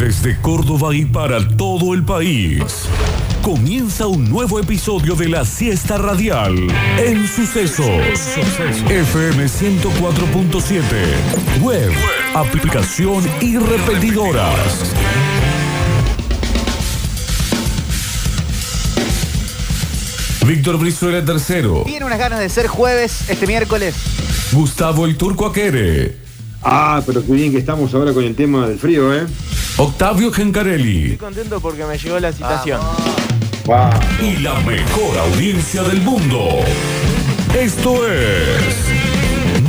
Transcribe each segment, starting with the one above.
Desde Córdoba y para todo el país. Comienza un nuevo episodio de la siesta radial en Sucesos. FM 104.7. Web, aplicación y repetidoras. Víctor Brizuela tercero. Tiene unas ganas de ser jueves este miércoles. Gustavo el Turco Aquere. Ah, pero qué bien que estamos ahora con el tema del frío, ¿eh? Octavio Gencarelli. Estoy contento porque me llegó la citación. Wow. y la mejor audiencia del mundo. Esto es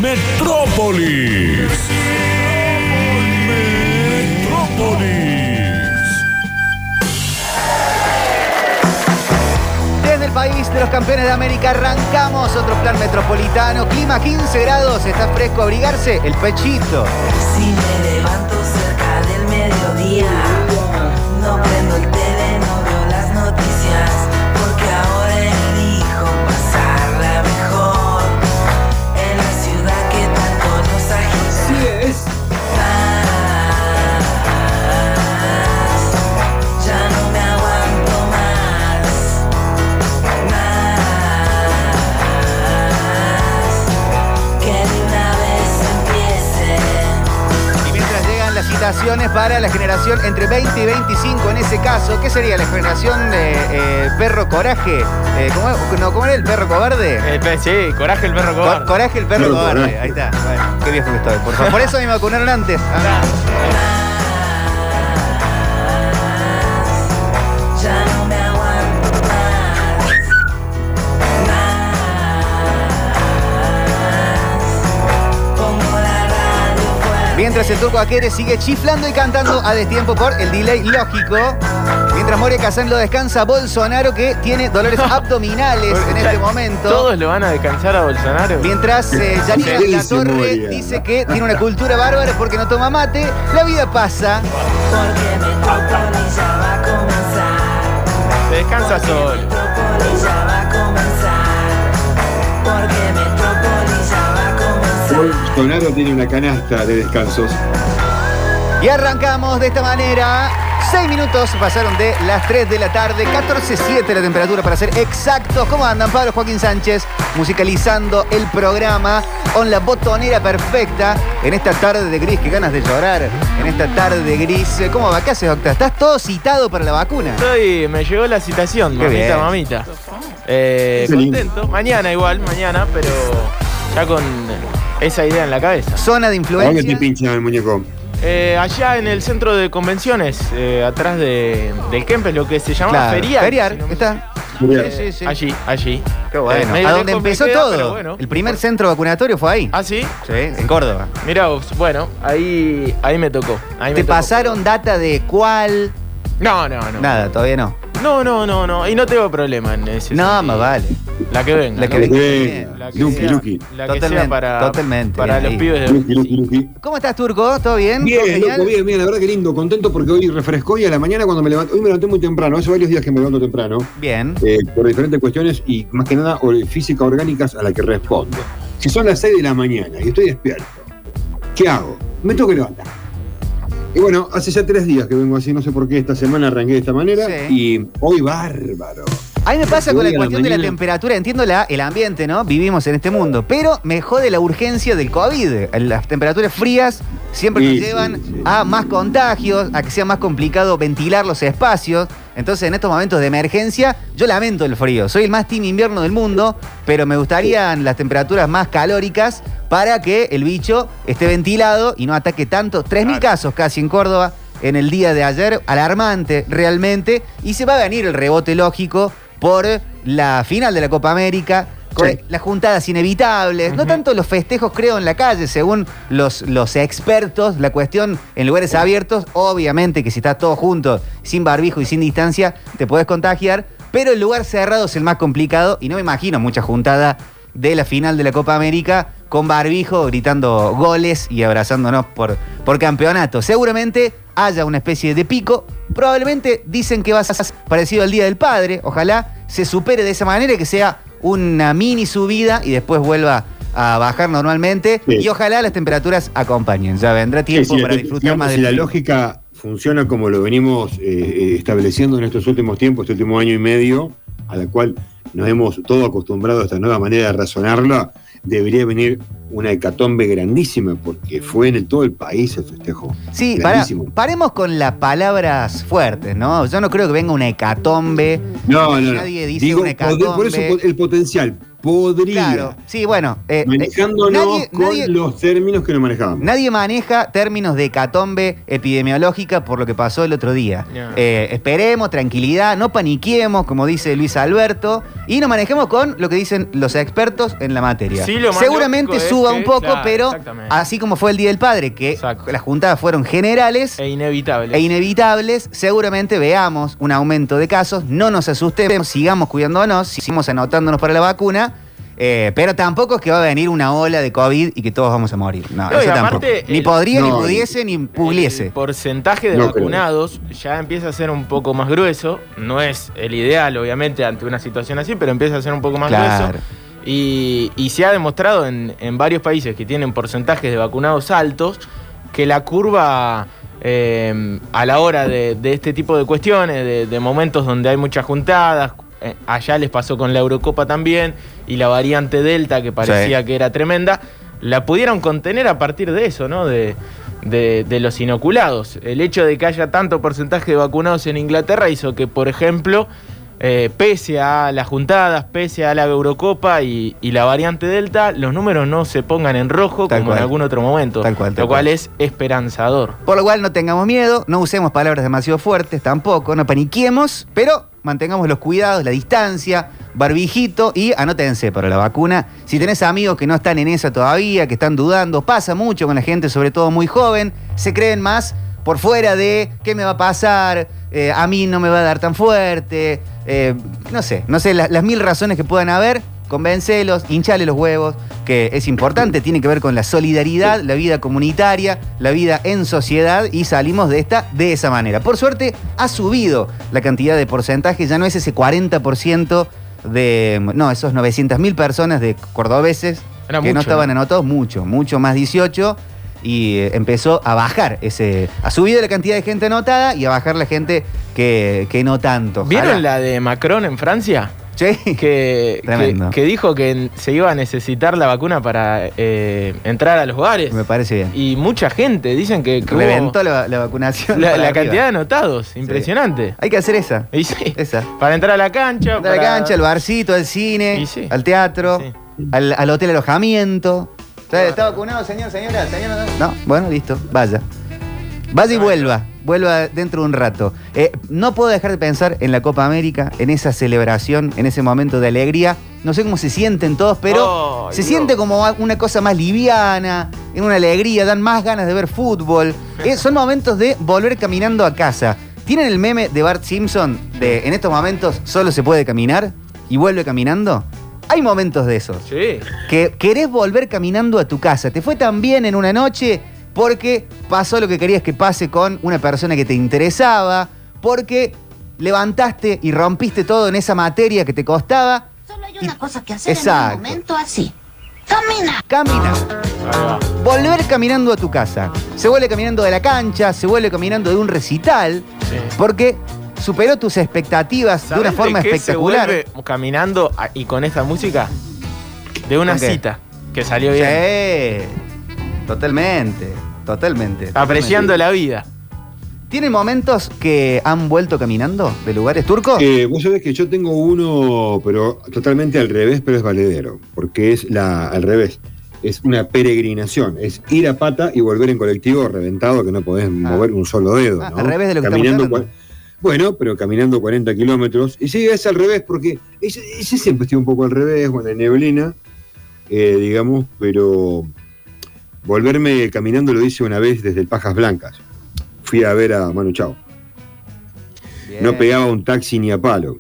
Metrópolis. Metrópolis. Desde el país de los campeones de América arrancamos otro plan metropolitano. Clima 15 grados, está fresco abrigarse, el pechito. Si me levanto yeah. Para la generación entre 20 y 25, en ese caso, ¿qué sería la generación de eh, perro coraje? Eh, ¿cómo, no, ¿Cómo era el perro cobarde? El pe- sí, coraje el perro Co- cobarde. coraje el perro Perro cobarde, coraje. ahí está. Bueno, qué viejo que estoy, por favor. Por eso me vacunaron antes. Ah. Mientras el turco Aquere sigue chiflando y cantando a destiempo por el delay lógico. Mientras Moria Kazan lo descansa Bolsonaro que tiene dolores abdominales en este momento. Todos lo van a descansar a Bolsonaro. Mientras eh, Yanina ¿Qué La dice Torre dice que tiene una cultura bárbara porque no toma mate, la vida pasa. Porque Metrópolis ya va a comenzar. Se descansa solo. Bolsonaro tiene una canasta de descansos. Y arrancamos de esta manera. Seis minutos pasaron de las 3 de la tarde, 14.7 la temperatura para ser exactos. ¿Cómo andan Pablo Joaquín Sánchez? Musicalizando el programa con la botonera perfecta en esta tarde de gris. Qué ganas de llorar en esta tarde de gris. ¿Cómo va? ¿Qué haces, Octa? ¿Estás todo citado para la vacuna? Estoy, me llegó la citación, Qué mamita, bien. mamita. Eh, contento. Mañana igual, mañana, pero ya con esa idea en la cabeza. Zona de ¿A dónde te influencia. pinchan el muñeco? Eh, allá en el centro de convenciones, eh, atrás de, del Kempes, lo que se llama Claro, feriar. Feriar, si no me- está. Sí, sí, sí. Allí, allí. Qué bueno. Eh, a donde empezó queda, todo. bueno. El primer centro vacunatorio fue ahí. ¿Ah, sí? Sí, en Córdoba. Mirá vos, bueno, ahí, ahí me tocó. ahí me ¿Te tocó. pasaron data de cuál? No, no, no. Nada, todavía no. No, no, no, no. Y no tengo problema en ese No, sentido. más vale. La que venga. La que ¿no? venga. La que sea, la que Totalmente, sea para, totalmente, para bien los ahí. pibes de Luqui, Luqui. ¿Cómo estás, Turco? ¿Todo bien? ¿Todo Bien, genial? loco, bien, bien, la verdad que lindo, contento porque hoy refrescó y a la mañana cuando me levanté, hoy me levanté muy temprano, hace varios días que me levanto temprano, Bien. eh, por diferentes cuestiones y más que nada física orgánicas a las que respondo. Si son las 6 de la mañana y estoy despierto, ¿qué hago? Me tengo que levantar. Y bueno, hace ya tres días que vengo así, no sé por qué esta semana arranqué de esta manera Sí. y hoy bárbaro. A mí me pasa con la cuestión de la temperatura, entiendo la, el ambiente, ¿no? Vivimos en este mundo, pero me jode la urgencia del COVID. Las temperaturas frías siempre nos llevan a más contagios, a que sea más complicado ventilar los espacios. Entonces, en estos momentos de emergencia, yo lamento el frío. Soy el más team invierno del mundo, pero me gustarían las temperaturas más calóricas para que el bicho esté ventilado y no ataque tanto. 3.000 casos casi en Córdoba en el día de ayer, alarmante realmente, y se va a venir el rebote lógico por la final de la Copa América, con Sí. las juntadas inevitables, no tanto los festejos creo en la calle, según los, los expertos, la cuestión en lugares abiertos, obviamente que si estás todo junto, sin barbijo y sin distancia, te podés contagiar, pero el lugar cerrado es el más complicado y no me imagino mucha juntada de la final de la Copa América con barbijo, gritando goles y abrazándonos por, por campeonato. Seguramente haya una especie de pico. Probablemente dicen que va a ser parecido al Día del Padre. Ojalá se supere de esa manera, que sea una mini subida y después vuelva a bajar normalmente. Sí. Y ojalá las temperaturas acompañen. Ya vendrá tiempo Sí, sí, para la- disfrutar digamos, más si del la lógica funciona como lo venimos eh, eh, estableciendo en estos últimos tiempos, este último año y medio, a la cual nos hemos todo acostumbrado a esta nueva manera de razonarla, debería venir una hecatombe grandísima, porque fue en el- todo el país el festejo. Sí, para, paremos con las palabras fuertes, ¿no? Yo no creo que venga una hecatombe. No, no, no. Nadie dice Digo, una poder- por eso hecatombe. el potencial podría, Claro, sí, bueno. eh, eh, manejándonos nadie- con nadie- los términos que no manejábamos. Nadie maneja términos de hecatombe epidemiológica por lo que pasó el otro día. Eh, esperemos, tranquilidad, no paniquemos, como dice Luis Alberto, y nos manejemos con lo que dicen los expertos en la materia. Sí, lo más Seguramente es suba que- un poco, claro, pero así como fue el Día del Padre, que Exacto. las juntadas fueron generales E inevitable. e inevitables, seguramente veamos un aumento de casos, no nos asustemos, sigamos cuidándonos, sigamos anotándonos para la vacuna. Eh, pero tampoco es que va a venir una ola de COVID y que todos vamos a morir. No, eso aparte, tampoco. Ni el- podría, ni pudiese, ni El pugliese. porcentaje de No creo. vacunados ya empieza a ser un poco más grueso. No es el ideal, obviamente, ante una situación así, pero empieza a ser un poco más Claro. grueso. Y, y se ha demostrado en, en varios países que tienen porcentajes de vacunados altos que la curva eh, a la hora de, de este tipo de cuestiones, de, de momentos donde hay muchas juntadas, allá les pasó con la Eurocopa también, y la variante Delta que parecía Sí. que era tremenda, la pudieron contener a partir de eso, ¿no? De, de- de los inoculados. El hecho de que haya tanto porcentaje de vacunados en Inglaterra hizo que, por ejemplo, eh, pese a las juntadas, pese a la Eurocopa y, y la variante Delta, los números no se pongan en rojo Tal como cual. en algún otro momento. Tal cual, tal lo cual cual. es esperanzador. Por lo cual no tengamos miedo, no usemos palabras demasiado fuertes tampoco, no paniquemos, pero mantengamos los cuidados, la distancia, barbijito y anótense para la vacuna. Si tenés amigos que no están en esa todavía, que están dudando, pasa mucho con la gente, sobre todo muy joven, se creen más por fuera de qué me va a pasar, eh, a mí no me va a dar tan fuerte, eh, no sé, no sé, la- las mil razones que puedan haber, convéncelos, hinchale los huevos, que es importante, tiene que ver con la solidaridad, la vida comunitaria, la vida en sociedad y salimos de esta de esa manera. Por suerte ha subido la cantidad de porcentaje, ya no es ese 40% de, no, esos 900.000 personas de cordobeses Era que no estaban ¿no? anotados, mucho, mucho más 18 y eh, empezó a bajar ese, ha subido la cantidad de gente anotada y a bajar la gente que, que no tanto. ¿Vieron la de Macron en Francia? Sí. Que, que, Tremendo. que dijo que se iba a necesitar la vacuna para eh, entrar a los bares. Me parece bien. Y mucha gente, dicen que, que Reventó la, la vacunación. la, para cantidad de anotados. Impresionante. Hay que hacer esa. Y sí, Esa. para entrar a la cancha. De la para- cancha, al barcito, al cine, sí. al teatro, al, al hotel alojamiento. ¿Está, vacunado, señor, señora? señora? No, bueno, listo, vaya. Vaya y vuelva, vuelva dentro de un rato. Eh, no puedo dejar de pensar en la Copa América, en esa celebración, en ese momento de alegría. No sé cómo se sienten todos, pero se Dios. siente como una cosa más liviana, en una alegría, dan más ganas de ver fútbol. Eh, son momentos de volver caminando a casa. ¿Tienen el meme de Bart Simpson de en estos momentos solo se puede caminar y vuelve caminando? Hay momentos de esos Sí. que querés volver caminando a tu casa. Te fue tan bien en una noche porque pasó lo que querías que pase con una persona que te interesaba, porque levantaste y rompiste todo en esa materia que te costaba. Solo hay una cosa que hacer Exacto. en un momento así. Camina. Camina. Ahí va. Volver caminando a tu casa. Se vuelve caminando de la cancha, se vuelve caminando de un recital, Sí. porque superó tus expectativas de ¿Sabés una forma qué se espectacular. vuelve caminando a- y con esta música? De una ¿Con qué? cita que salió bien. Sí, totalmente, totalmente. Apreciando totalmente. la vida. ¿Tienen momentos que han vuelto caminando de lugares turcos? Eh, vos sabés que yo tengo uno, pero totalmente al revés, pero es valedero, porque es la al revés. Es una peregrinación, es ir a pata y volver en colectivo reventado que no podés mover un solo dedo. Ah, ¿no? al revés de lo que Caminando estamos hablando. cua- Bueno, pero caminando 40 kilómetros. Y sí, es al revés, porque ese, siempre estuvo un poco al revés, bueno, en neblina, eh, digamos, pero volverme caminando lo hice una vez desde el Pajas Blancas. Fui a ver a Manu Chao. No pegaba un taxi ni a palo.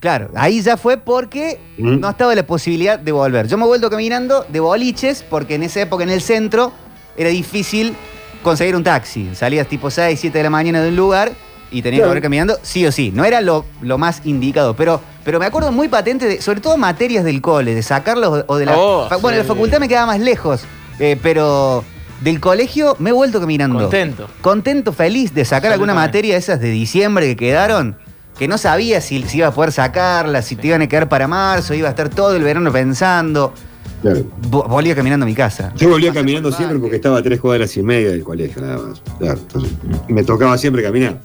Claro, ahí ya fue porque ¿Mm? no estaba la posibilidad de volver. Yo me he vuelto caminando de boliches porque en esa época en el centro era difícil conseguir un taxi. Salías tipo 6, 7 de la mañana de un lugar y tenías que volver caminando sí o sí. No era lo, lo más indicado, pero, pero me acuerdo muy patente, de, sobre todo materias del cole, de sacarlos o de la... Oh, fa- bueno, sí. la facultad me quedaba más lejos, eh, pero... Del colegio me he vuelto caminando. Contento. Contento, feliz de sacar alguna materia de esas de diciembre que quedaron, que no sabía si, si iba a poder sacarla, si te iban a quedar para marzo, iba a estar todo el verano pensando. Claro. Vo- Volvía caminando a mi casa. Yo volvía caminando siempre porque estaba a tres cuadras y media del colegio, nada más. Claro, entonces, me tocaba siempre caminar.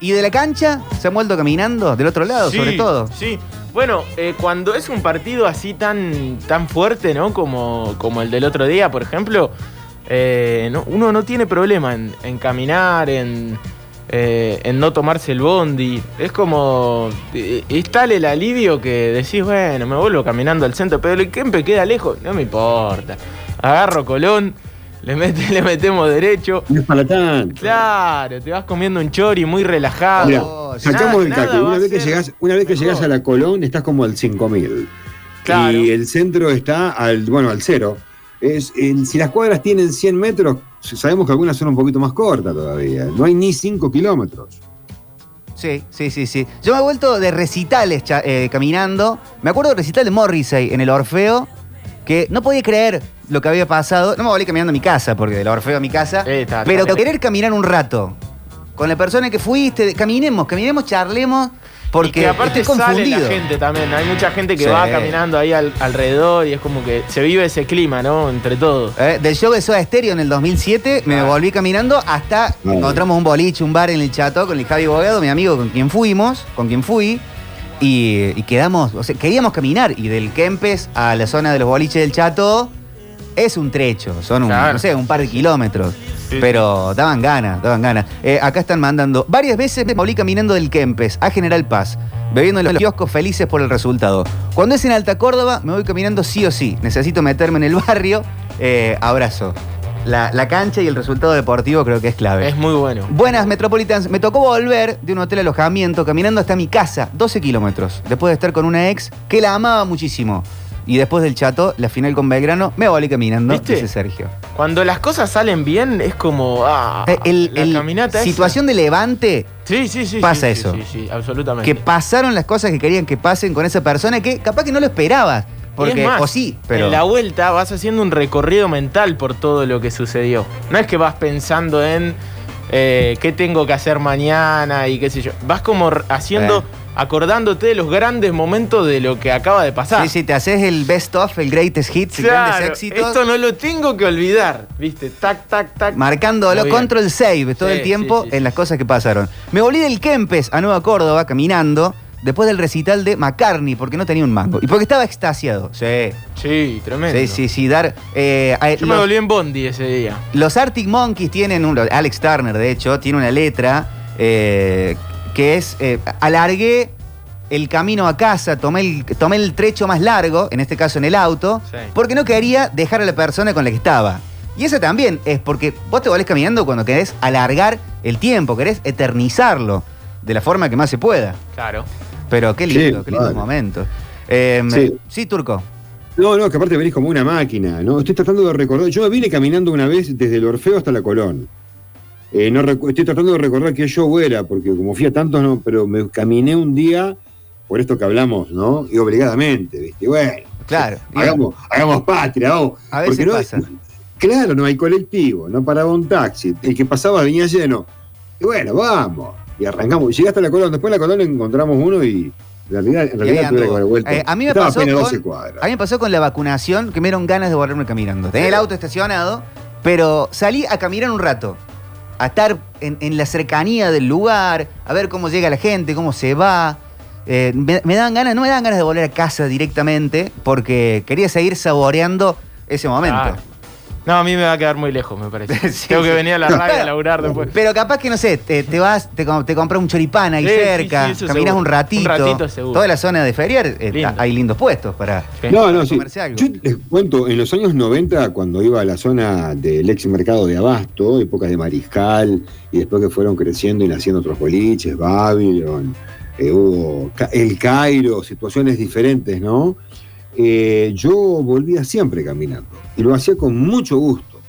¿Y de la cancha se han vuelto caminando? Del otro lado, Sí, sobre todo. Sí. Bueno, eh, cuando es un partido así tan, tan fuerte, ¿no? Como, como el del otro día, por ejemplo, eh, no- uno no tiene problema en, en caminar, en, eh, en no tomarse el bondi. Es como. es tal el alivio que decís, bueno, me vuelvo caminando al centro, pero el Kempe queda lejos, no me importa. Agarro Colón, le, mete- le metemos derecho. No es para tanto. Claro, te vas comiendo un chori muy relajado. Mira, Oh, sacamos el cálculo. Una vez que llegás, una vez que llegás a la Colón, estás como al 5000. Claro. Y el centro está al, bueno, al cero. Es, el- si las cuadras tienen 100 metros, sabemos que algunas son un poquito más cortas todavía. No hay ni 5 kilómetros. Sí, sí, sí, sí. Yo me he vuelto de recitales cha- eh, caminando. Me acuerdo del recital de Morrissey en el Orfeo, que no podía creer lo que había pasado. No me volví caminando a mi casa, porque del Orfeo a mi casa. Eh, está- pero está- querer caminar un rato con la persona que fuiste, caminemos, caminemos, charlemos, porque y que aparte estoy sale confundido. la gente también. Hay mucha gente que Sí. va caminando ahí al- alrededor y es como que se vive ese clima, ¿no? Entre todos. Eh, del show de Soda Stereo en el 2007 me Ah. volví caminando hasta Ah. encontramos un boliche, un bar en el Chato con el Javi Bogado, mi amigo con quien fuimos, con quien fui. Y, y quedamos, o sea, queríamos caminar. Y del Kempes a la zona de los boliches del Chato es un trecho, son un, Claro. no sé, un par de kilómetros. Sí, pero daban ganas, daban ganas. Eh, acá están mandando. Varias veces me volví caminando del Kempes a General Paz, bebiendo en los kioscos felices por el resultado. Cuando es en Alta Córdoba, me voy caminando sí o sí. Necesito meterme en el barrio. Eh, abrazo. La, la cancha y el resultado deportivo creo que es clave. Es muy bueno. Buenas, Metropolitans. Me tocó volver de un hotel alojamiento caminando hasta mi casa, 12 kilómetros, después de estar con una ex que la amaba muchísimo. Y después del chato, la final con Belgrano, me volví caminando, ¿Viste? dice Sergio. Cuando las cosas salen bien, es como. Ah, Eh, el, la el- caminata esa. situación de levante, Sí, sí, sí. pasa sí, eso. Sí, sí, sí, absolutamente. que pasaron las cosas que querían que pasen con esa persona que capaz que no lo esperabas. Porque, más, o sí, pero. En la vuelta vas haciendo un recorrido mental por todo lo que sucedió. No es que vas pensando en eh, qué tengo que hacer mañana y qué sé yo. Vas como haciendo, Eh. Acordándote de los grandes momentos de lo que acaba de pasar. Sí, sí, te haces el best of, el greatest hits, el grandes Claro, éxitos. esto no lo tengo que olvidar, ¿viste? Tac, tac, tac. Marcándolo, control save todo Sí, el tiempo sí, sí, en las cosas que pasaron. Me volví del Kempes a Nueva Córdoba caminando después del recital de McCartney porque no tenía un mango y porque estaba extasiado. Sí, Sí, tremendo. sí, sí, sí. Dar, eh, a- Yo me volví en Bondi ese día. los Arctic Monkeys tienen, un, Alex Turner de hecho, tiene una letra eh, que es, eh, alargué el camino a casa, tomé el, tomé el trecho más largo, en este caso en el auto, Sí. porque no quería dejar a la persona con la que estaba. Y eso también es porque vos te volvés caminando cuando querés alargar el tiempo, querés eternizarlo de la forma que más se pueda. Claro. Pero qué lindo, Sí, qué lindos vale. momentos. Eh, Sí. sí, Turco. No, no, que aparte venís como una máquina, ¿no? Estoy tratando de recordar. Yo vine caminando una vez desde el Orfeo hasta la Colón. Eh, no estoy tratando de recordar qué show era, porque como fui a tantos, no, pero me caminé un día, por esto que hablamos, ¿no? Y obligadamente, ¿viste? Bueno, Claro. hagamos, hagamos patria, vamos. A veces no- pasa. Claro, no hay colectivo, no paraba un taxi. El que pasaba venía lleno. Y bueno, vamos. Y arrancamos. Llegué hasta la Colón. Después de la Colón encontramos uno y en realidad, en realidad tuve que vuelto. Eh, a mí me Estaba pasó con- 12 cuadras. A mí me pasó con la vacunación que me dieron ganas de volverme caminando. Tenía el auto estacionado, pero salí a caminar un rato. A estar en, en la cercanía del lugar, a ver cómo llega la gente, cómo se va. Eh, me, me ganas, no me dan ganas de volver a casa directamente, porque quería seguir saboreando ese momento. No, a mí me va a quedar muy lejos, me parece. Sí, Tengo que venir a la radio a laburar después. Pero capaz que, no sé, te, te vas, te, com- te compras un choripán ahí Sí, sí, cerca, sí, eso caminas seguro. un ratito. Un ratito seguro. Toda la zona de Feriar, eh, Lindo. hay lindos puestos para... No, no, sí. comerse algo. Yo les cuento, en los años 90, cuando iba a la zona del ex mercado de Abasto, épocas de Mariscal, y después que fueron creciendo y naciendo otros boliches, Babylon, eh, hubo Ca- el Cairo, situaciones diferentes, ¿no? Eh, yo volvía siempre caminando y lo hacía con mucho gusto.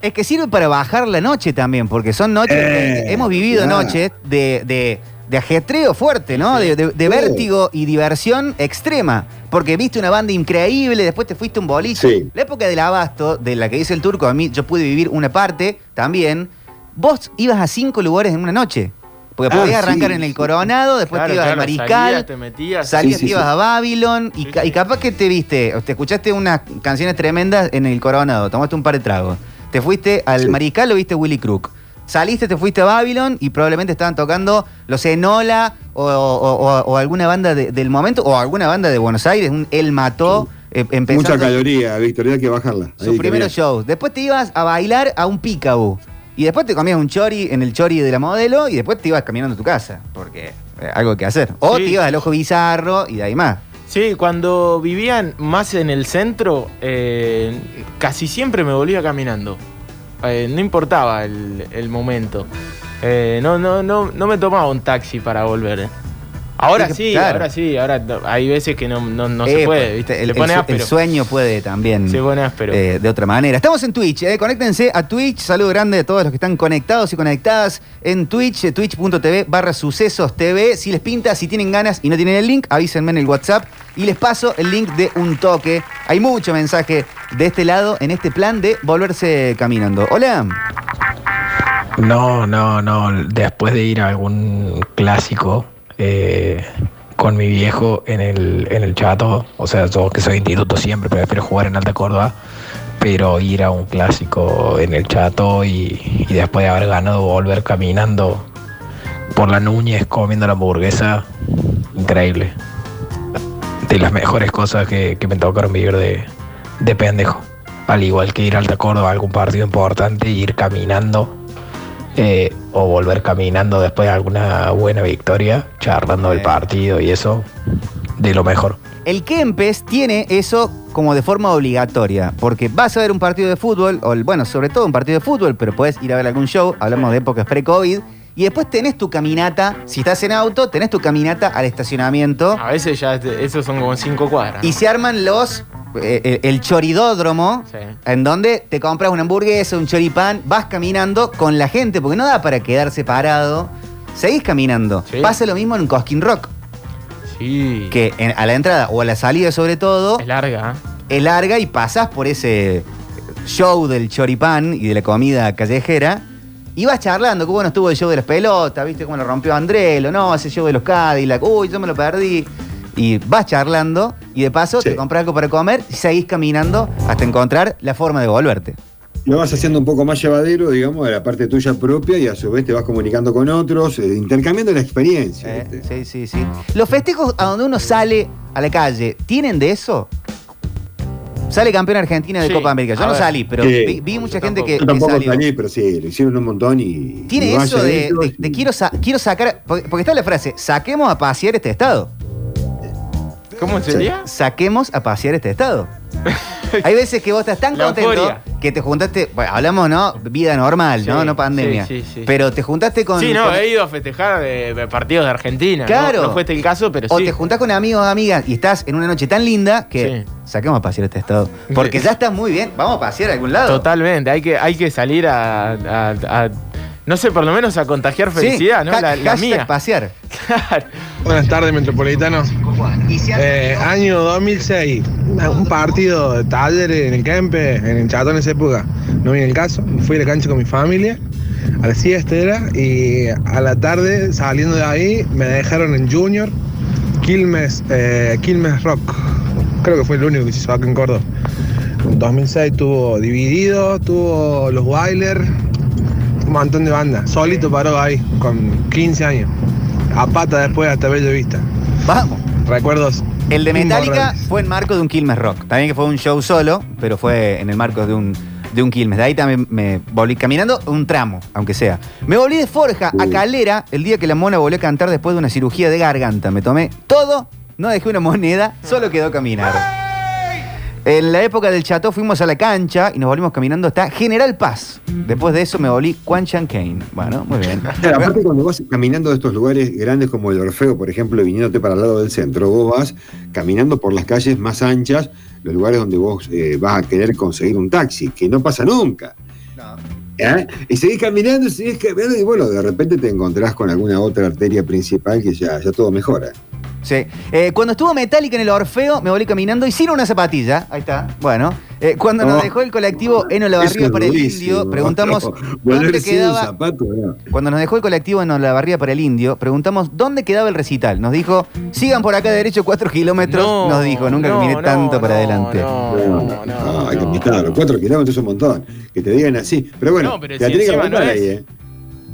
Es que sirve para bajar la noche también, porque son noches. Eh, hemos vivido claro. noches de, de de ajetreo fuerte, ¿no? De, de- Sí. vértigo y diversión extrema. Porque viste una banda increíble, después te fuiste un boliche. Sí. La época del abasto, de la que dice el turco, a mí yo pude vivir una parte también. Vos ibas a cinco lugares en una noche. Porque Ah, podías arrancar sí, en el. Coronado, después Claro, te ibas al Mariscal. salías, te metías. Salías, Sí, te ibas a Babylon y, ca- capaz que te viste, te escuchaste unas canciones tremendas en el Coronado, tomaste un par de tragos. Te fuiste al. Mariscal o viste Willy Crook. Saliste, te fuiste a Babylon y probablemente estaban tocando los Enola o, o- o- o alguna banda de- del momento o alguna banda de Buenos Aires, un Él Mató, eh, empezando Mucha caloría, Víctor, hay que bajarla. sus primeros shows. Después te ibas a bailar a un picaboo. Y después te comías un chori en el chori de la modelo y después te ibas caminando a tu casa. Porque eh, algo que hacer. O Sí. te ibas al ojo bizarro y de ahí más. Sí, cuando vivían más en el centro, eh, casi siempre me volvía caminando. Eh, no importaba el, el momento. No, no, no, no me tomaba un taxi para volver. Ahora sí, claro. ahora sí, ahora hay veces que no, no, no Eh, se puede, pues, ¿viste? El, áspero. sueño puede también. Se pone áspero. eh, de otra manera. Estamos en Twitch, eh, conéctense a Twitch. Saludo grande a todos los que están conectados y conectadas en Twitch, eh, twitch.tv barra sucesos TV. Si les pinta, si tienen ganas y no tienen el link, avísenme en el WhatsApp y les paso el link de un toque. Hay mucho mensaje de este lado en este plan de volverse caminando. Hola. No, no, no. Después de ir a algún clásico eh, con mi viejo en el, en el chato, o sea, yo que soy instituto siempre, prefiero jugar en Alta Córdoba, pero ir a un clásico en el chato y, y después de haber ganado volver caminando por la Núñez comiendo la hamburguesa, increíble. De las mejores cosas que, que me tocaron vivir de, de pendejo. Al igual que ir a Alta Córdoba a algún partido importante, ir caminando eh, o volver caminando después de alguna buena victoria, charlando del Eh. partido y eso, de lo mejor. El Kempes tiene eso como de forma obligatoria, porque vas a ver un partido de fútbol, o el- bueno, sobre todo un partido de fútbol, pero puedes ir a ver algún show, hablamos de épocas pre-COVID, y después tenés tu caminata, si estás en auto, tenés tu caminata al estacionamiento, A veces ya esos son como cinco cuadras. y se arman los, el, el choridódromo, Sí. en donde te compras una hamburguesa, un choripán, vas caminando con la gente, porque no da para quedarse parado, seguís caminando. Sí. Pasa lo mismo en Cosquín Rock, Sí. que en- a la entrada o a la salida sobre todo, Es larga, ¿eh? es larga y pasás por ese show del choripán y de la comida callejera y vas charlando, que bueno estuvo el show de las pelotas, viste cómo lo rompió Andrelo, no, ese show de los Cadillac, uy, yo me lo perdí. Y vas charlando y de paso Sí. te compras algo para comer y seguís caminando hasta encontrar la forma de volverte. Lo vas haciendo un poco más llevadero, digamos, de la parte tuya propia y a su vez te vas comunicando con otros, eh, intercambiando la experiencia. Eh, ¿viste? Sí, sí, sí. Los festejos a donde uno sale a la calle, ¿tienen de eso? Sale campeón argentina de Sí, Copa América. Yo no ver. salí, pero Sí. vi, vi mucha gente tampoco. que, Yo que tampoco salió. salí, pero sí, lo hicieron un montón y. Tiene y eso de, quiero, sa- quiero sacar. Porque, porque está la frase: saquemos a pasear este estado. ¿Cómo sería? Saquemos a pasear este estado. Hay veces que vos estás tan La contento euforia. que te juntaste. Bueno, hablamos, ¿no? Vida normal, ¿no? Sí, No pandemia. sí, sí, sí. Pero te juntaste con. Sí, no, con- he ido a festejar de, de partidos de Argentina. ¿no? Claro. No, fue este el caso, pero O sí. te juntás con amigos o amigas y estás en una noche tan linda que Sí. saquemos a pasear este estado. Porque ya estás muy bien. Vamos a pasear a algún lado. Totalmente, hay que, hay que salir a, a- a- no sé, por lo menos a contagiar Sí, felicidad, ¿no? La, la mía. pasear. Claro. Buenas tardes, Metropolitano. Eh, año 2006, una- un partido de talleres en el Kempe, en el Chato en esa época. No viene el caso. Fui a la cancha con mi familia, a la siesta era, y a la tarde, saliendo de ahí, me dejaron en Junior, Quilmes, eh, Quilmes Rock. Creo que fue el único que se hizo acá en Córdoba. En 2006 tuvo Dividido, tuvo Los Wailer, un montón de bandas. Solito paró ahí, con 15 años. A pata después hasta Bello Vista. Vamos. Recuerdos. El de Metallica fue en marco de un Quilmes Rock. También que fue un show solo, pero fue en el marco de un, de un Quilmes. De ahí también me volví caminando un tramo, aunque sea. Me volví de Forja a. Calera el día que la mona volvió a cantar después de una cirugía de garganta. Me tomé todo, no dejé una moneda, solo quedó caminar. En la época del Chateau fuimos a la cancha y nos volvimos caminando hasta General Paz. Después de eso me volví Quan Chan Kane. Bueno, muy bien. Claro, aparte cuando vas caminando de estos lugares grandes como el Orfeo, por ejemplo, viniéndote para el lado del centro, vos vas caminando por las calles más anchas, los lugares donde vos eh, vas a querer conseguir un taxi, que no pasa nunca. ¿eh? Y seguís caminando, seguís caminando y bueno, de repente te encontrás con alguna otra arteria principal que ya, ya todo mejora. Sí. Eh, cuando estuvo Metallica en el Orfeo, me volví caminando y sin una zapatilla. Ahí está. Bueno. Eh, cuando nos Oh. dejó el colectivo en Olavarría para el Indio, preguntamos dónde quedaba. zapato, no. Cuando nos dejó el colectivo en Olavarría para el Indio, preguntamos dónde quedaba el recital. Nos dijo, sigan por acá derecho cuatro kilómetros. No, nos dijo, nunca no, no, tanto para no, adelante. No, no, no, no, hay que no. quitarlo. Cuatro kilómetros es un montón. Que te digan así. Pero bueno, No, pero te la si tenés que es. ahí, ¿eh?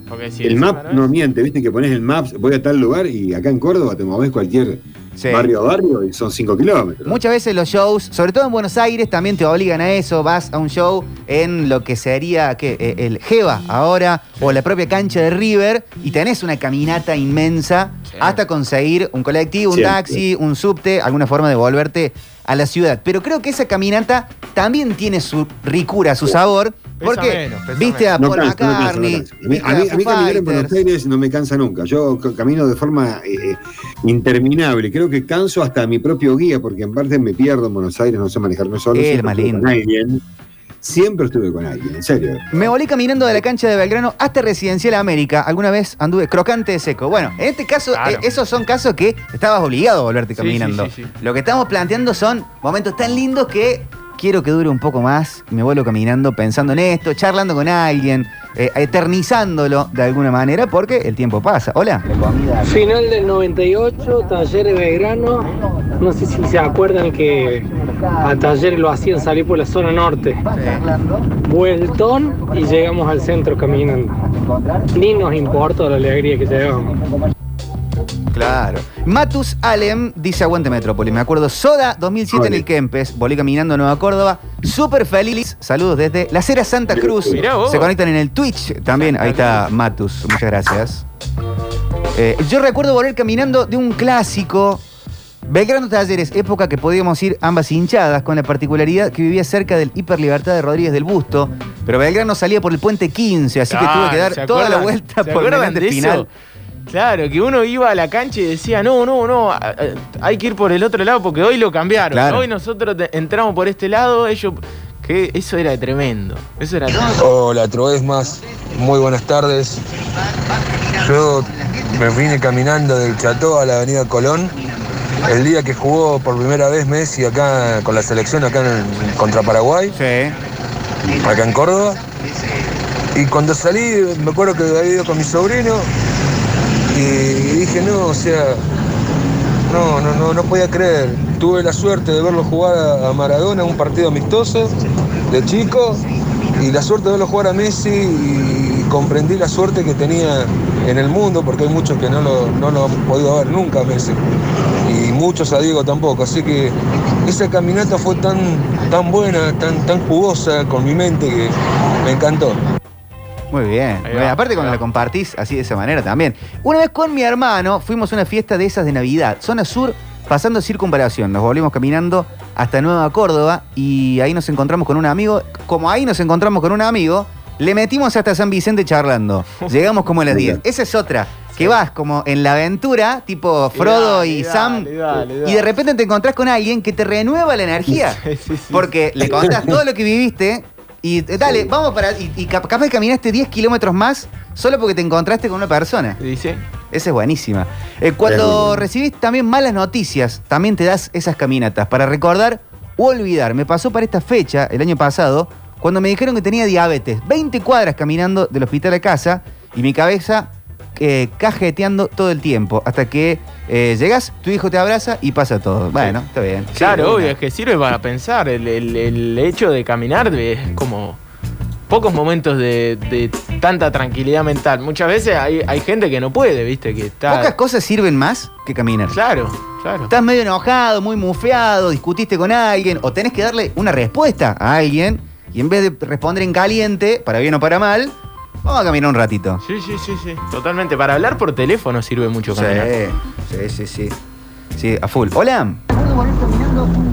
Porque si El map no miente, viste que pones el map, voy a tal lugar y acá en Córdoba te movés cualquier Sí. barrio a barrio y son cinco kilómetros. Muchas veces los shows, sobre todo en Buenos Aires, también te obligan a eso. Vas a un show en lo que sería ¿qué? Eh, el Jeva ahora o la propia cancha de River y tenés una caminata inmensa Sí. hasta conseguir un colectivo, un Siempre. taxi, un subte, alguna forma de volverte a la ciudad. Pero creo que esa caminata también tiene su ricura, su sabor, Pesa porque menos, pesa viste a No Paul no McCartney. A mí, viste a mí- a a mí Foo caminar en Buenos. Aires no me cansa nunca. Yo camino de forma eh, eh, interminable. Creo que canso hasta mi propio guía, porque en parte me pierdo en Buenos Aires, no sé manejarme solo. Es más lindo. Siempre estuve con alguien, en serio. Me volví caminando de la cancha de Belgrano hasta Residencial América. Alguna vez anduve crocante de seco. Bueno, en este caso, Claro. eh, esos son casos que estabas obligado a volverte Sí, caminando. sí, sí, sí. Lo que estamos planteando son momentos tan lindos que quiero que dure un poco más. Me vuelvo caminando pensando en esto, charlando con alguien, eh, eternizándolo de alguna manera, porque el tiempo pasa. Hola. Final del 98, Talleres Belgrano. No sé si se acuerdan que a Talleres lo hacían salir por la zona norte. Vueltón y llegamos al centro caminando. Ni nos importa la alegría que llegamos. Claro. Matus Alem dice Aguante Metrópoli. Me acuerdo Soda 2007 en el Kempes. Volví caminando a Nueva Córdoba. Súper feliz. Saludos desde La Cera Santa Cruz. Mirá vos. Se conectan en el Twitch también. Ahí está Matus. Muchas gracias. Eh, yo recuerdo volver caminando de un clásico. Belgrano Talleres, época que podíamos ir ambas hinchadas, con la particularidad que vivía cerca del Hiper Libertad de Rodríguez del Busto. Pero Belgrano salía por el puente 15, así que tuve que ¿se dar toda la vuelta ¿Se por el final. Claro, que uno iba a la cancha y decía, no, no, no, hay que ir por el otro lado porque hoy lo cambiaron. Claro. Hoy nosotros entramos por este lado, ellos... Que eso era tremendo. Eso era tremendo. Hola, Troesmas. Muy buenas tardes. Yo me vine caminando del Chateau a la Avenida Colón el día que jugó por primera vez Messi acá con la selección acá en, contra Paraguay, Sí. acá en Córdoba. Y cuando salí, me acuerdo que había ido con mi sobrino dije, no, o sea, no, no, no, no podía creer. Tuve la suerte de verlo jugar a- Maradona en un partido amistoso de chico y la suerte de verlo jugar a Messi y comprendí la suerte que tenía en el mundo porque hay muchos que no lo, no lo han podido ver nunca a Messi y muchos a Diego tampoco. Así que esa caminata fue tan, tan buena, tan, tan jugosa con mi mente que me encantó. Muy bien. Aparte cuando la compartís así de esa manera también. Una vez con mi hermano fuimos a una fiesta de esas de Navidad, zona sur, pasando circunvalación. Nos volvimos caminando hasta Nueva Córdoba y ahí nos encontramos con un amigo. Como ahí nos encontramos con un amigo, le metimos hasta San Vicente charlando. Llegamos como a las 10. Esa es otra. Que vas como en la aventura, tipo Frodo dale, y dale, Sam, dale, dale. y de repente te encontrás con alguien que te renueva la energía. Sí, sí, sí. Porque le contás todo lo que viviste y eh, dale, vamos para. Y, y cap- capaz que caminaste 10 kilómetros más solo porque te encontraste con una persona. Dice, Esa es buenísima. Eh, cuando bueno. recibís también malas noticias, también te das esas caminatas para recordar o olvidar. Me pasó para esta fecha, el año pasado, cuando me dijeron que tenía diabetes. 20 cuadras caminando del hospital a casa y mi cabeza eh, cajeteando todo el tiempo. Hasta que eh, llegás, tu hijo te abraza y pasa todo. Bueno, está bien. Sí, Claro, de obvio, es que sirve para pensar. El, el- el hecho de caminar es como pocos momentos de, de tanta tranquilidad mental. Muchas veces hay, hay gente que no puede, ¿viste? Que está. Pocas cosas sirven más que caminar. Claro, claro. Estás medio enojado, muy mufeado, discutiste con alguien o tenés que darle una respuesta a alguien y en vez de responder en caliente, para bien o para mal, vamos a caminar un ratito. Sí, sí, sí, sí. Totalmente. Para hablar por teléfono sirve mucho caminar. sí, sí, sí. Sí, a full. Hola.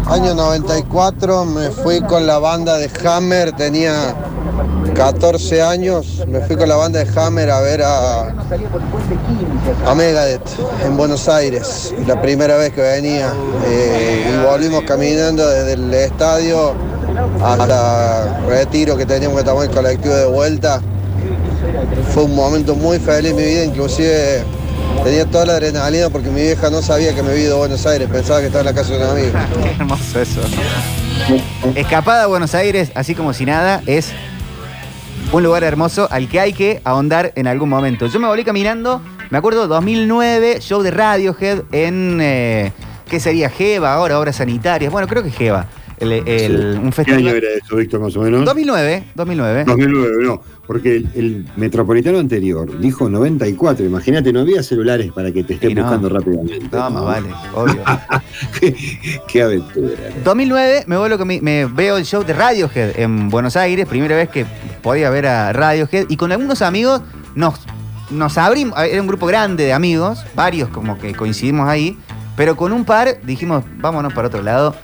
Año 94 me fui con la banda de Hammer, tenía 14 años, me fui con la banda de Hammer a ver a, a Megadeth en Buenos Aires, la primera vez que venía. Eh, y volvimos caminando desde el estadio hasta retiro que teníamos que tomar el colectivo de vuelta. Fue un momento muy feliz en mi vida, inclusive tenía toda la adrenalina porque mi vieja no sabía que me había ido a Buenos Aires, pensaba que estaba en la casa de un amigo. Qué hermoso eso. Escapada a Buenos Aires, así como si nada, es un lugar hermoso al que hay que ahondar en algún momento. Yo me volví caminando, me acuerdo 2009, show de Radiohead en, eh, ¿qué sería? Jeva, ahora, obras sanitarias. Bueno, creo que Jeva. El, el- un ¿Qué festival. año era eso, Víctor, más o menos? 2009, 2009. 2009, no, porque el, el metropolitano anterior dijo 94. Imagínate, no había celulares para que te estén no. buscando rápidamente. No, más vale, obvio. qué, qué aventura. 2009 me vuelvo con mi- me veo el show de Radiohead en Buenos Aires, primera vez que podía ver a Radiohead y con algunos amigos nos, nos abrimos, era un grupo grande de amigos, varios como que coincidimos ahí, pero con un par dijimos, vámonos para otro lado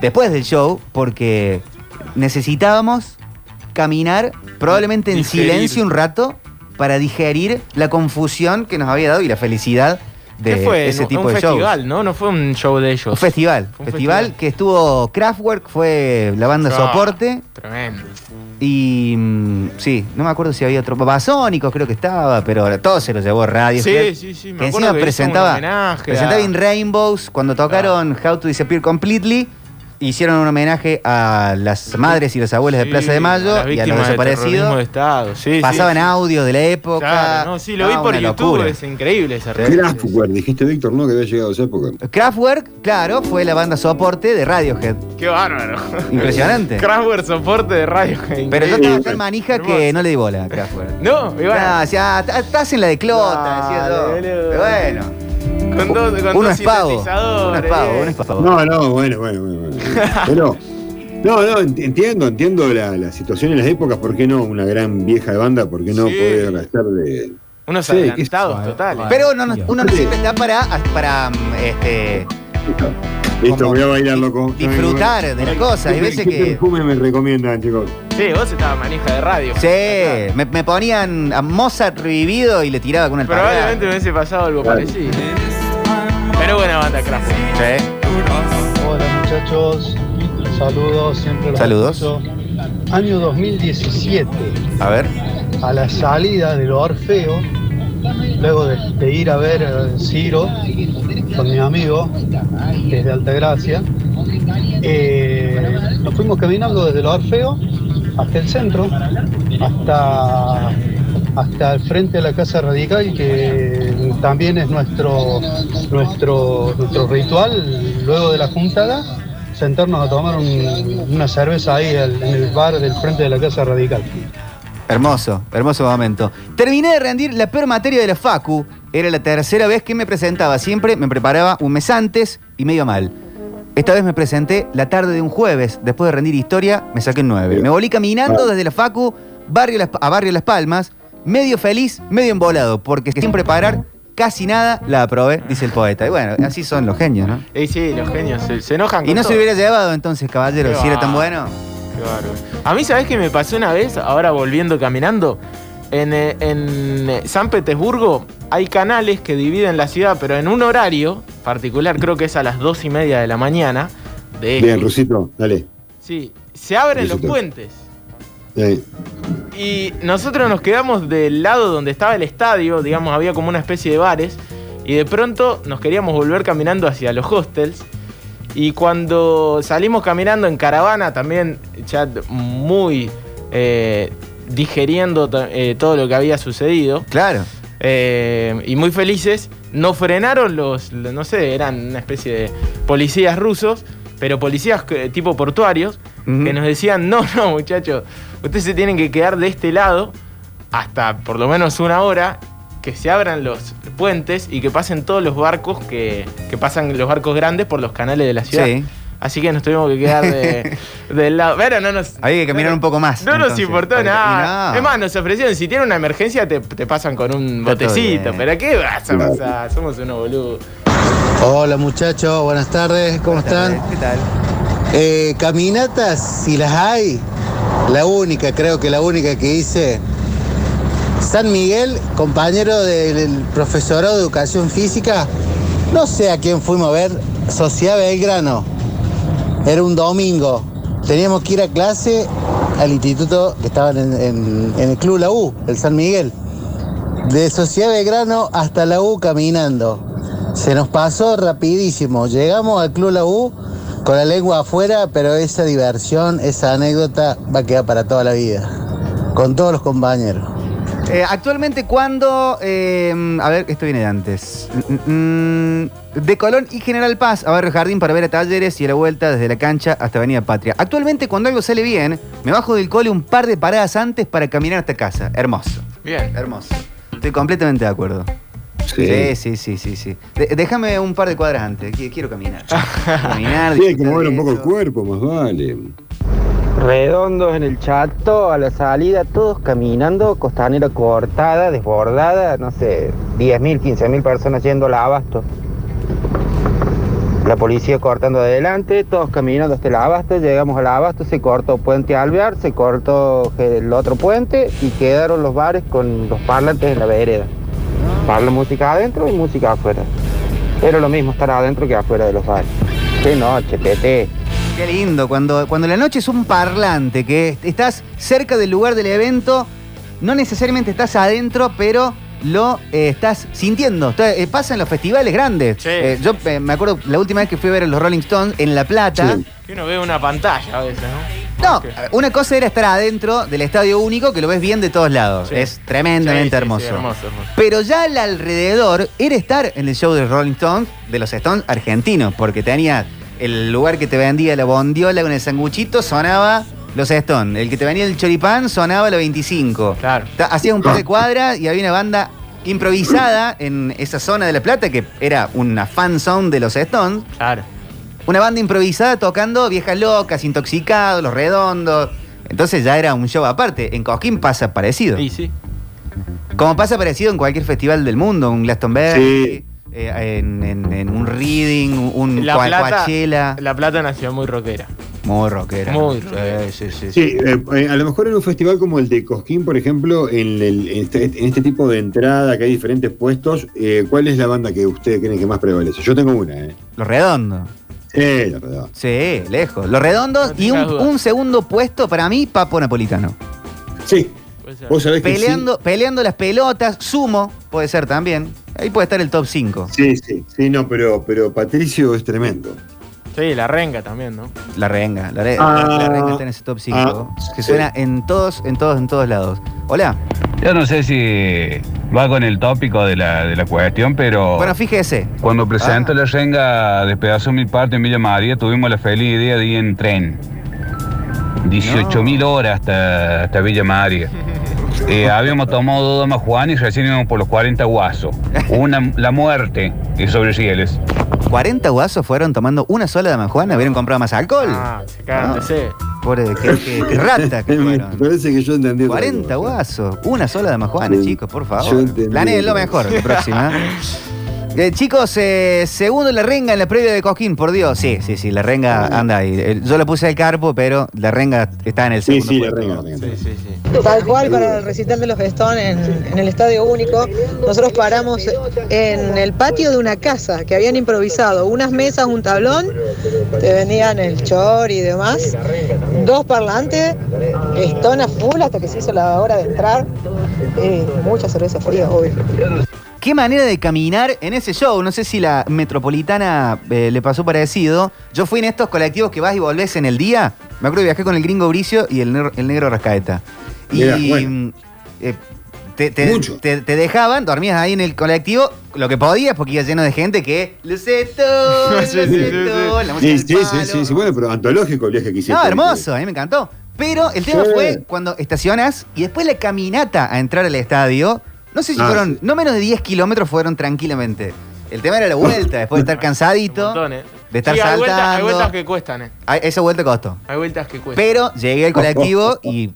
después del show porque necesitábamos caminar probablemente en Digerir. silencio un rato para digerir la confusión que nos había dado y la felicidad de ¿Qué fue? ese tipo un de shows. festival, ¿no? No fue un show de ellos. Un festival. Fue un festival, que estuvo Kraftwerk, fue la banda Ah, soporte. Tremendo. Y mm, sí, no me acuerdo si había otro. Babasónicos creo que estaba, pero todo se lo llevó Radio. Sí, sí, sí, me que acuerdo encima que presentaba, un homenaje presentaba a- In Rainbows cuando tocaron How to Disappear Completely. Hicieron un homenaje a las madres y los abuelos de Plaza de Mayo y a los desaparecidos. de Estado. Sí, Pasaban sí, sí. audio de la época. Claro, no, sí, lo vi por YouTube, locura. es increíble esa Kraftwerk, dijiste Víctor, ¿no? Que había llegado a esa época. Kraftwerk, claro, fue la banda soporte de Radiohead. Qué bárbaro. Impresionante. Kraftwerk soporte de radio. Pero yo estaba tan manija que no le di bola a Kraftwerk. No, bueno. No, o sea, estás en la de clota, decía yo. Dale, boludo. Pero bueno. Con dos, con Uno dos es pavo. Uno sintetizadores. es pavo, uno es pavo. No, no, bueno, bueno, bueno. bueno. Pero, no, no, ent- entiendo, entiendo la, la situación en las épocas, ¿por qué no? Una gran vieja de banda, ¿por qué no Sí. poder hacer de. Unos Sí, adelantados totales. Pero no, no- uno no siempre está para, para este, Listo, voy a bailar, loco. disfrutar de las cosas. Hay ¿Qué- veces qué que. perfume me recomiendan, chicos? Sí, vos estabas manija de radio. Sí, me, me ponían a Mozart revivido y le tiraba con el Probablemente me hubiese pasado algo parecido. Pero buena banda, Kraftwerk. Sí. Hola muchachos, saludos, siempre los Saludos. escucho. Año 2017, A ver. a la salida del Orfeo, luego de, de ir a ver a Ciro con mi amigo, que es de Altagracia, eh, nos fuimos caminando desde el Orfeo hasta el centro, hasta, hasta el frente de la Casa Radical, que también es nuestro, nuestro, nuestro ritual luego de la juntada, sentarnos a tomar un- una cerveza ahí al- en el bar del frente de la Casa Radical. Hermoso, hermoso momento. Terminé de rendir la peor materia de la Facu. Era la tercera vez que me presentaba. Siempre me preparaba un mes antes y medio mal. Esta vez me presenté la tarde de un jueves. Después de rendir historia, me saqué 9. Me volví caminando desde la Facu barrio Las- a Barrio Las Palmas, medio feliz, medio embolado, porque sin preparar casi nada la aprobé, dice el poeta. Y bueno, así son los genios, ¿no? Y sí, los genios se, se enojan Y con no se hubiera llevado entonces, caballero, Qué si era tan bueno. Qué bárbaro. A mí, ¿sabés qué me pasó una vez? Ahora volviendo caminando. En, eh, en, eh, San Petersburgo hay canales que dividen la ciudad, pero en un horario particular, creo que es a las dos y media de la mañana. De Bien, Rusito, dale. Sí, se abren los puentes. Eh, Y nosotros nos quedamos del lado donde estaba el estadio, digamos, había como una especie de bares, y de pronto nos queríamos volver caminando hacia los hostels. Y cuando salimos caminando en caravana, también ya muy eh, digeriendo eh, todo lo que había sucedido. Claro. eh, y muy felices, nos frenaron los, no sé, eran una especie de policías rusos, pero policías que- tipo portuarios, que nos decían, no, no, muchachos, ustedes se tienen que quedar de este lado hasta por lo menos una hora, que se abran los puentes y que pasen todos los barcos que, que pasan los barcos grandes por los canales de la ciudad. Sí. Así que nos tuvimos que quedar de- del lado. Pero no nos. Había que caminar un poco más. No nos importó porque- nada. no. Es más, nos ofrecieron, si tiene una emergencia, te, te pasan con un botecito. ¿Pero qué vas a pasar? Somos unos boludos. Hola muchachos, buenas tardes, ¿cómo están? ¿Qué tal? Eh, caminatas, si las hay, la única, creo que la única que hice, San Miguel, compañero del profesorado de educación física, no sé a quién fuimos a ver, Sociedad Belgrano, era un domingo, teníamos que ir a clase al instituto que estaban en, en- el Club La U, el San Miguel. De Sociedad Belgrano hasta la U caminando. Se nos pasó rapidísimo. Llegamos al Club La U con la lengua afuera, pero esa diversión, esa anécdota va a quedar para toda la vida. Con todos los compañeros. Eh, actualmente, cuando. eh, a ver, esto viene de antes. Mm, mm, de Colón y General Paz a Barrio Jardín para ver a talleres y a la vuelta desde la cancha hasta Avenida Patria. Actualmente, cuando algo sale bien, me bajo del cole un par de paradas antes para caminar hasta casa. Hermoso. Bien. Hermoso. Estoy completamente de acuerdo. Sí, sí, sí, sí, sí. De- déjame un par de cuadras antes. Qui- Quiero caminar. Quiero caminar. Sí, hay que disfrutar mover de un poco el eso. cuerpo, más vale. Redondos en el chato, a la salida, todos caminando, costanera cortada, desbordada, no sé, 10.000, 15.000 personas yendo al abasto. La policía cortando adelante, todos caminando hasta el abasto, llegamos al abasto, se cortó Puente Alvear, se cortó el otro puente y quedaron los bares con los parlantes en la vereda. Parla música adentro y música afuera. Pero lo mismo estar adentro que afuera de los bares. Qué noche, Tete. Qué lindo, cuando, cuando la noche es un parlante, que estás cerca del lugar del evento, no necesariamente estás adentro, pero lo eh, estás sintiendo. Eh, pasa en los festivales grandes. Eh, yo eh, me acuerdo la última vez que fui a ver a los Rolling Stones en La Plata. Que uno ve una pantalla a veces, ¿no? No, una cosa era estar adentro del estadio único, que lo ves bien de todos lados. Sí. Es tremendamente Sí, sí, sí, hermoso. hermoso, hermoso. Pero ya al alrededor era estar en el show de Rolling Stones, de los Stones argentinos, porque tenía el lugar que te vendía la bondiola con el sanguchito, sonaba los Stones. El que te vendía el choripán sonaba la 25. Claro. Hacías un par de cuadras y había una banda improvisada en esa zona de La Plata, que era una fan zone de los Stones. Claro. Una banda improvisada tocando Viejas Locas, Intoxicados, Los Redondos. Entonces ya era un show aparte. En Cosquín pasa parecido. Sí, sí. Como pasa parecido en cualquier festival del mundo, un Glastonbury, Sí. eh, en, en- en un Reading, un La Plata, Coachella. La Plata nació muy rockera. Muy rockera. Muy rockera. sí, sí, sí. Sí, eh, eh, a lo mejor en un festival como el de Cosquín, por ejemplo, en, el- en este, en este tipo de entrada que hay diferentes puestos, eh, ¿cuál es la banda que ustedes creen que más prevalece? Yo tengo una, ¿eh? Los Redondos. Sí, la verdad. Sí, lejos. Los Redondos No y un, segundo puesto para mí, Papo Napolitano. Sí. Vos sabés que Peleando, peleando las pelotas, Sumo puede ser también. Ahí puede estar el top 5. sí. Sí, sí, sí, no, pero, pero Patricio es tremendo. Sí, la renga también, ¿no? La renga, la, re- Ah, la- la renga está en ese top 5. ah, que sí. suena en todos, en todos, en todos lados. Hola. Yo no sé si va con el tópico de la, de la cuestión, pero Bueno, fíjese. cuando presentó la renga de Pedazo Mil Parte en Villa María, tuvimos la feliz idea de ir en tren. 18 mil horas hasta, hasta Villa María. Eh, habíamos tomado dos más Juan y recién íbamos por los 40 guasos. Una, la muerte y sobre rieles. 40 guasos fueron tomando una sola de manjuana, hubieran comprado más alcohol. Ah, se cagan de sed. Pobre, qué, qué- qué rata que Me fueron. parece que yo entendí. otra 40 cosa. guasos, una sola de manjuana, Sí. chicos, por favor. Planeen lo mejor la próxima. Eh, chicos, eh, segundo la renga en la previa de Cosquín, por Dios. Sí, sí, sí, la renga anda ahí. Eh, Yo le puse al carpo, pero la renga está en el Sí, segundo. sí, la renga, la renga. Sí, sí, sí. Tal cual para el recital de los Stones en, en el Estadio Único, nosotros paramos en el patio de una casa que habían improvisado, unas mesas, un tablón, te vendían el chor y demás, dos parlantes, a full hasta que se hizo la hora de entrar, eh, mucha cerveza fría, obvio. Qué manera de caminar en ese show. No sé si la metropolitana eh, le pasó parecido. Yo fui en estos colectivos que vas y volvés en el día. Me acuerdo que viajé con el gringo Bricio y el, negro- el negro Rascaeta. Y bueno. eh, te, te- Mucho. te- te dejaban, dormías ahí en el colectivo, lo que podías, porque iba lleno de gente que. Luceto, Luceto, la música Sí, sí, sí, palo. sí, sí, bueno, pero antológico el viaje que hiciste. No, hermoso, a mí me encantó. Pero el tema Sí. fue cuando estacionas y después la caminata a entrar al estadio. No sé si Ah, fueron, sí. no menos de 10 kilómetros fueron tranquilamente. El tema era la vuelta, después de estar cansadito, montón, ¿eh? de estar Sí, hay vueltas, hay saltando. vueltas que cuestan, ¿eh? Esa vuelta costó. Hay vueltas que cuestan. Pero llegué al colectivo y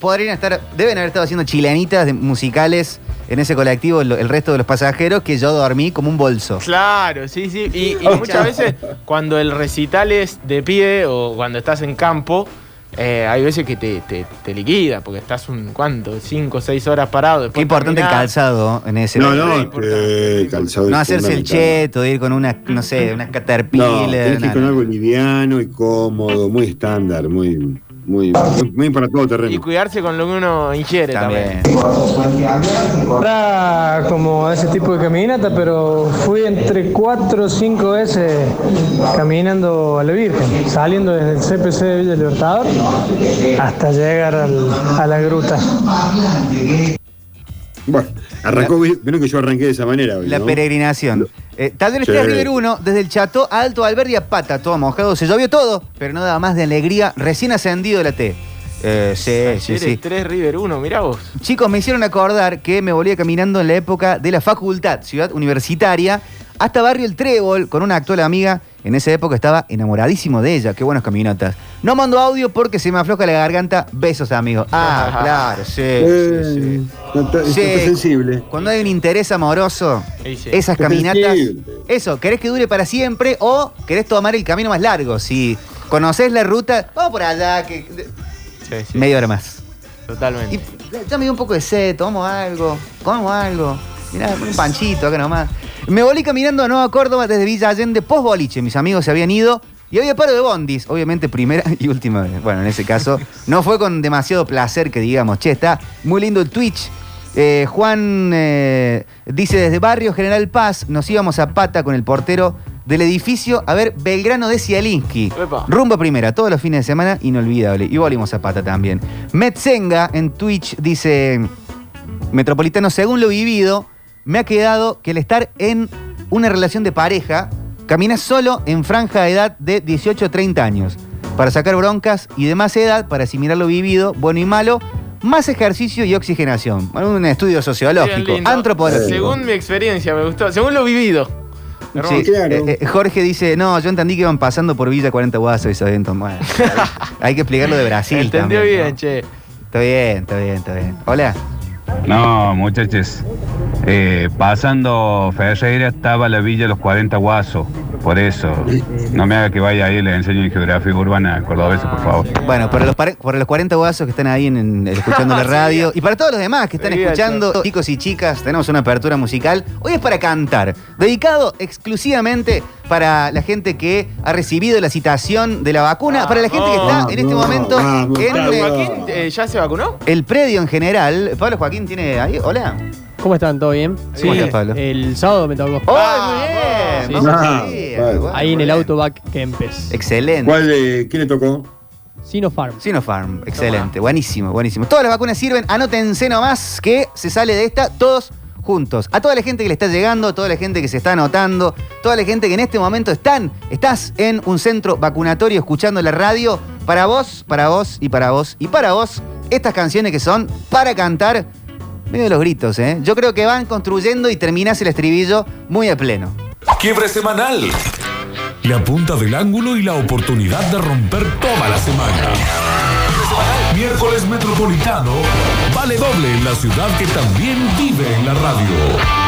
podrían estar, deben haber estado haciendo chilenitas de- musicales en ese colectivo lo- el resto de los pasajeros que yo dormí como un bolso. Claro, sí, sí. Y, y muchas veces cuando el recital es de pie o cuando estás en campo, eh, hay veces que te, te, te liquida, porque estás un, ¿cuánto? Cinco o seis horas parado. Qué importante el calzado en ese No, momento. no, eh, calzado No hacerse el cheto, ir con una, no sé, una No, caterpillar. tenés que ir nada. con algo liviano y cómodo, muy estándar, muy, muy, muy, muy para todo Y terreno. cuidarse con lo que uno ingiere también. Era como ese tipo de caminata, pero fui entre cuatro o cinco veces caminando a la Virgen, saliendo desde el CPC de Villa Libertador hasta llegar al- a la gruta. Bueno, arrancó, vieron que yo arranqué de esa manera hoy, La ¿no? peregrinación. Eh, Talleres Sí. 3 River 1, desde el Chato a Alto Alberdi a Pata, todo mojado. Se llovió todo, pero no daba más de alegría. Recién ascendido de la T. Eh, sí, sí, sí. 3 River 1, mirá vos. Chicos, me hicieron acordar que me volvía caminando en la época de la facultad, ciudad universitaria, hasta Barrio El Trébol, con una actual amiga. En esa época estaba enamoradísimo de ella. Qué buenas caminatas. No mando audio porque se me afloja la garganta. Besos, amigos. Ah, claro, sí. Eh, sí, sí. Está, está- Sí. sensible. Cuando hay un interés amoroso, Sí, sí. esas Está caminatas. sensible. Eso, ¿querés que dure para siempre o querés tomar el camino más largo? Si conocés la ruta, vamos por allá, que. Sí, sí, Media hora más. totalmente. Y ya me dio un poco de sed, tomamos algo, comamos algo. Mirá, un panchito acá nomás. Me volví caminando a Nueva Córdoba desde Villa Allende post boliche. Mis amigos se habían ido y había paro de bondis. Obviamente primera y última vez. Bueno, en ese caso no fue con demasiado placer que digamos. Che, está muy lindo el Twitch. Eh, Juan eh, dice desde Barrio General Paz nos íbamos a pata con el portero del edificio a ver Belgrano de Cialinsky. Epa. Rumbo a primera, todos los fines de semana, inolvidable. Y volvimos a pata también. Metzenga en Twitch dice: Metropolitano, según lo vivido, me ha quedado que el estar en una relación de pareja, caminas solo en franja de edad de 18 a 30 años. Para sacar broncas y de más edad, para asimilar lo vivido, bueno y malo, más ejercicio y oxigenación. Un estudio sociológico, antropológico. Según mi experiencia, me gustó. Según lo vivido. Sí, Claro. eh, eh, Jorge dice, no, yo entendí que iban pasando por Villa 40 Guasos y esos eventos. Bueno, hay que explicarlo de Brasil Entendió también, bien, ¿no? che. Está bien, está bien, está bien. Hola. No, muchachos. Eh, pasando Ferreira estaba la villa Los 40 Guasos. Por eso. No me haga que vaya ahí y le enseñe geografía urbana cordobesa, por favor. Bueno, para los, para los 40 guasos que están ahí en, en- escuchando la radio y para todos los demás que están escuchando, chicos y chicas, tenemos una apertura musical. Hoy es para cantar, dedicado exclusivamente para la gente que ha recibido la citación de la vacuna, para la gente que está en este no, momento vamos, en vamos. eh, ¿Joaquín eh, ya se vacunó? el predio en general. Pablo Joaquín tiene ahí, hola. ¿Cómo están? ¿Todo bien? ¿Cómo estás, Pablo? El sábado me tocó. ¡Oh, muy bien! Sí, Vamos Ah, ahí, en el bueno. Autobac Kempes. Excelente. ¿Cuál, eh, ¿Quién le tocó? Sinopharm. Sinopharm, excelente, buenísimo, buenísimo. Todas las vacunas sirven, anótense nomás que se sale de esta todos juntos. A toda la gente que le está llegando, a toda la gente que se está anotando, toda la gente que en este momento están, estás en un centro vacunatorio escuchando la radio, para vos, para vos y para vos y para vos, estas canciones que son para cantar, medio los gritos, ¿eh? Yo creo que van construyendo y terminás el estribillo muy a pleno. Quiebre semanal. La punta del ángulo y la oportunidad de romper toda la semana. Miércoles Metropolitano vale doble en la ciudad que también vive en la radio.